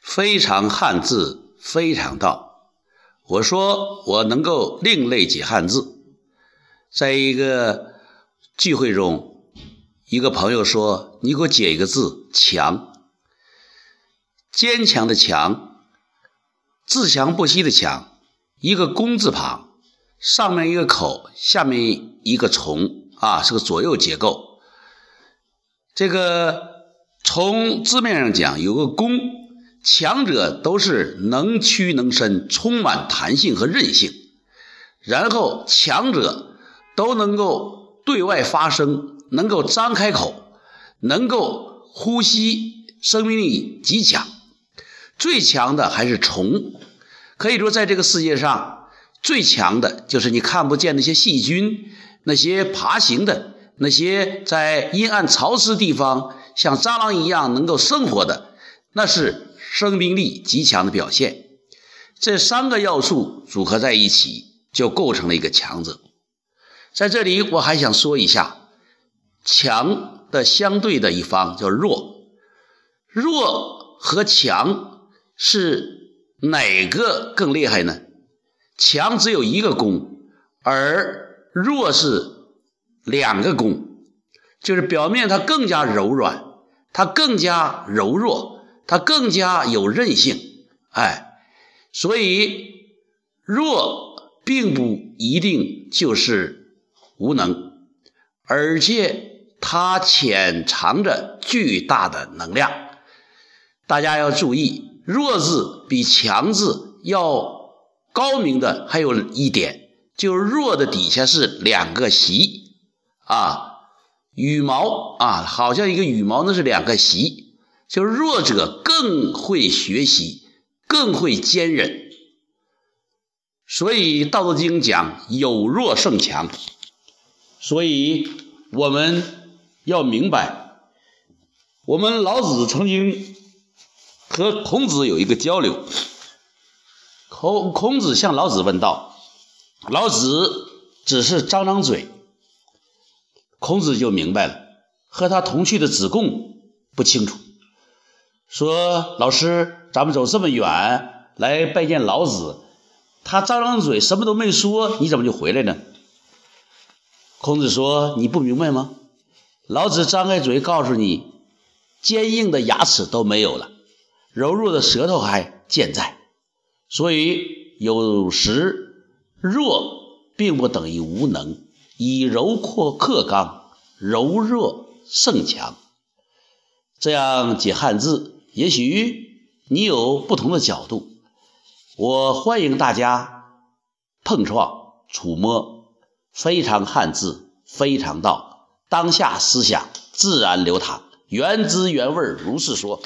非常汉字，非常道。我说我能够另类解汉字，在一个聚会中，一个朋友说：“你给我解一个字，强，坚强的强，自强不息的强，一个工字旁，上面一个口，下面一个虫，啊，是个左右结构。这个从字面上讲，有个工。”强者都是能屈能伸，充满弹性和韧性。然后，强者都能够对外发声，能够张开口，能够呼吸，生命力极强。最强的还是虫，可以说，在这个世界上，最强的就是你看不见那些细菌，那些爬行的，那些在阴暗潮湿地方像蟑螂一样能够生活的，那是。生命力极强的表现，这三个要素组合在一起，就构成了一个强者。在这里，我还想说一下，强的相对的一方叫弱。弱和强是哪个更厉害呢？强只有一个功，而弱是两个功，就是表面它更加柔软，它更加柔弱。它更加有韧性，哎，所以弱并不一定就是无能，而且它潜藏着巨大的能量。大家要注意，弱字比强字要高明的还有一点，就是弱的底下是两个习啊，羽毛啊，好像一个羽毛，那是两个习。就弱者更会学习，更会坚忍，所以《道德经》讲有弱胜强。所以我们要明白，我们老子曾经和孔子有一个交流。孔孔子向老子问道，老子只是张张嘴，孔子就明白了。和他同去的子贡不清楚。说老师，咱们走这么远来拜见老子，他张张嘴什么都没说，你怎么就回来呢？孔子说：“你不明白吗？老子张开嘴告诉你，坚硬的牙齿都没有了，柔弱的舌头还健在。所以有时弱并不等于无能，以柔克克刚，柔弱胜强。这样解汉字。”也许你有不同的角度，我欢迎大家碰撞、触摸，非常汉字，非常道，当下思想自然流淌，原汁原味如是说。